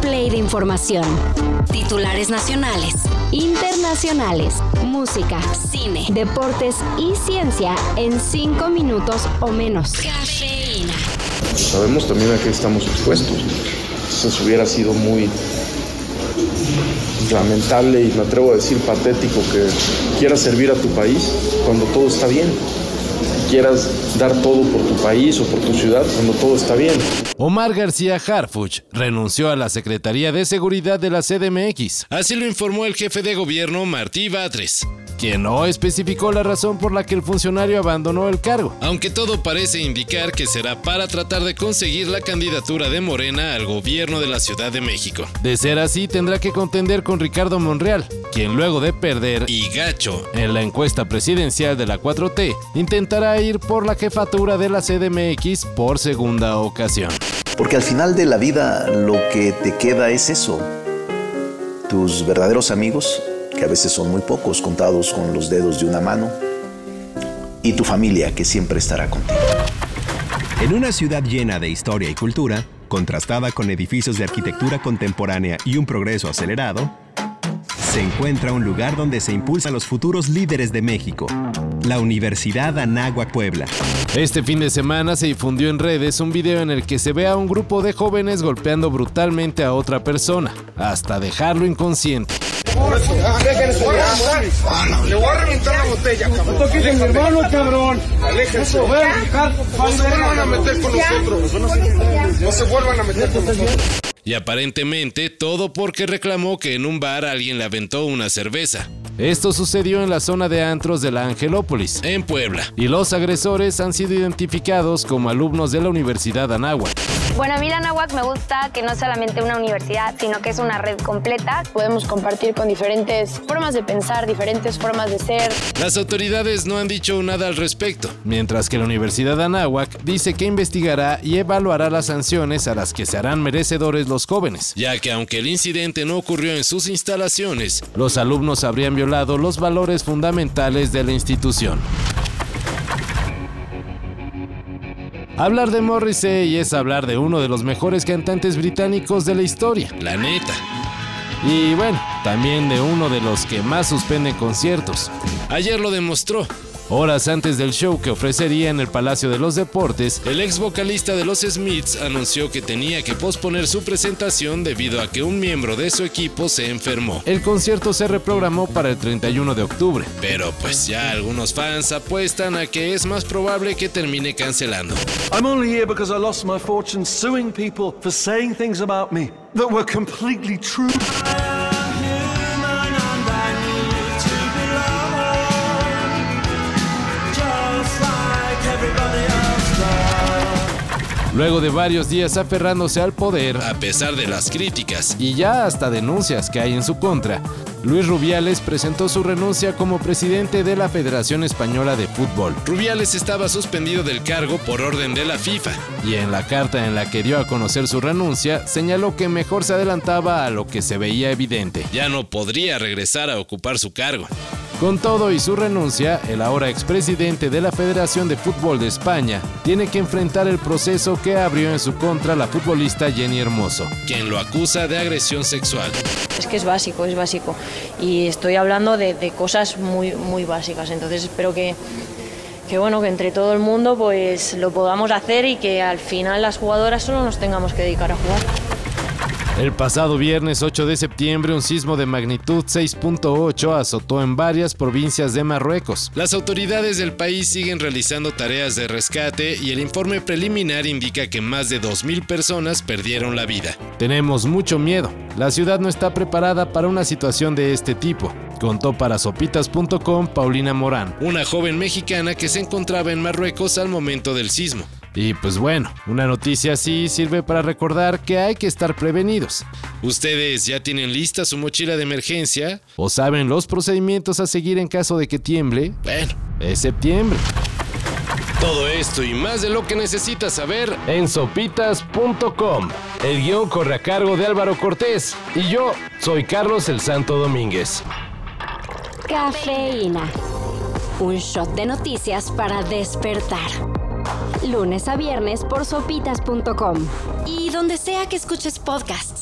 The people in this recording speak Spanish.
play de información. Titulares nacionales, internacionales, música, cine, deportes y ciencia en cinco minutos o menos. Cafeína. Sabemos también a qué estamos expuestos. Eso hubiera sido muy lamentable y me atrevo a decir patético que quieras servir a tu país cuando todo está bien quieras dar todo por tu país o por tu ciudad cuando todo está bien. Omar García Harfuch renunció a la Secretaría de Seguridad de la CDMX. Así lo informó el jefe de gobierno Martí Batres quien no especificó la razón por la que el funcionario abandonó el cargo, aunque todo parece indicar que será para tratar de conseguir la candidatura de Morena al gobierno de la Ciudad de México. De ser así, tendrá que contender con Ricardo Monreal, quien luego de perder y gacho en la encuesta presidencial de la 4T, intentará ir por la jefatura de la CDMX por segunda ocasión. Porque al final de la vida lo que te queda es eso, tus verdaderos amigos que a veces son muy pocos, contados con los dedos de una mano, y tu familia, que siempre estará contigo. En una ciudad llena de historia y cultura, contrastada con edificios de arquitectura contemporánea y un progreso acelerado, se encuentra un lugar donde se impulsan los futuros líderes de México, la Universidad Anáhuac Puebla. Este fin de semana se difundió en redes un video en el que se ve a un grupo de jóvenes golpeando brutalmente a otra persona, hasta dejarlo inconsciente. Le voy a reventar la botella, cabrón. No toques mi hermano, cabrón. Aléjense. No se vuelvan a meter con nosotros. No se vuelvan a meter con nosotros. Y aparentemente todo porque reclamó que en un bar alguien le aventó una cerveza. Esto sucedió en la zona de antros de la Angelópolis, en Puebla, y los agresores han sido identificados como alumnos de la Universidad Anáhuac. Bueno, a mí la me gusta que no es solamente una universidad, sino que es una red completa. Podemos compartir con diferentes formas de pensar, diferentes formas de ser. Las autoridades no han dicho nada al respecto, mientras que la Universidad Anáhuac dice que investigará y evaluará las sanciones a las que se harán merecedores los jóvenes, ya que aunque el incidente no ocurrió en sus instalaciones, los alumnos habrían violado los valores fundamentales de la institución. Hablar de Morrissey es hablar de uno de los mejores cantantes británicos de la historia, la neta. Y bueno, también de uno de los que más suspenden conciertos. Ayer lo demostró, Horas antes del show que ofrecería en el Palacio de los Deportes, el ex vocalista de los Smiths anunció que tenía que posponer su presentación debido a que un miembro de su equipo se enfermó. El concierto se reprogramó para el 31 de octubre, pero pues ya algunos fans apuestan a que es más probable que termine cancelando. I'm only here because I lost my fortune suing people for saying things about me that were completely true. Luego de varios días aferrándose al poder, a pesar de las críticas y ya hasta denuncias que hay en su contra, Luis Rubiales presentó su renuncia como presidente de la Federación Española de Fútbol. Rubiales estaba suspendido del cargo por orden de la FIFA y en la carta en la que dio a conocer su renuncia señaló que mejor se adelantaba a lo que se veía evidente. Ya no podría regresar a ocupar su cargo. Con todo y su renuncia, el ahora expresidente de la Federación de Fútbol de España tiene que enfrentar el proceso que abrió en su contra la futbolista Jenny Hermoso, quien lo acusa de agresión sexual. Es que es básico, es básico. Y estoy hablando de, cosas muy, muy básicas. Entonces espero que, que bueno, que entre todo el mundo pues lo podamos hacer y que al final las jugadoras solo nos tengamos que dedicar a jugar. El pasado viernes 8 de septiembre, un sismo de magnitud 6.8 azotó en varias provincias de Marruecos. Las autoridades del país siguen realizando tareas de rescate y el informe preliminar indica que más de 2.000 personas perdieron la vida. Tenemos mucho miedo. La ciudad no está preparada para una situación de este tipo. Contó para sopitas.com Paulina Morán, una joven mexicana que se encontraba en Marruecos al momento del sismo. Y pues bueno, una noticia así sirve para recordar que hay que estar prevenidos. ¿Ustedes ya tienen lista su mochila de emergencia? ¿O saben los procedimientos a seguir en caso de que tiemble? Bueno, es septiembre. Todo esto y más de lo que necesitas saber en sopitas.com. El guion corre a cargo de Álvaro Cortés y yo soy Carlos el Santo Domínguez. Cafeína. Un shot de noticias para despertar. Lunes a viernes por sopitas.com. Y donde sea que escuches podcasts.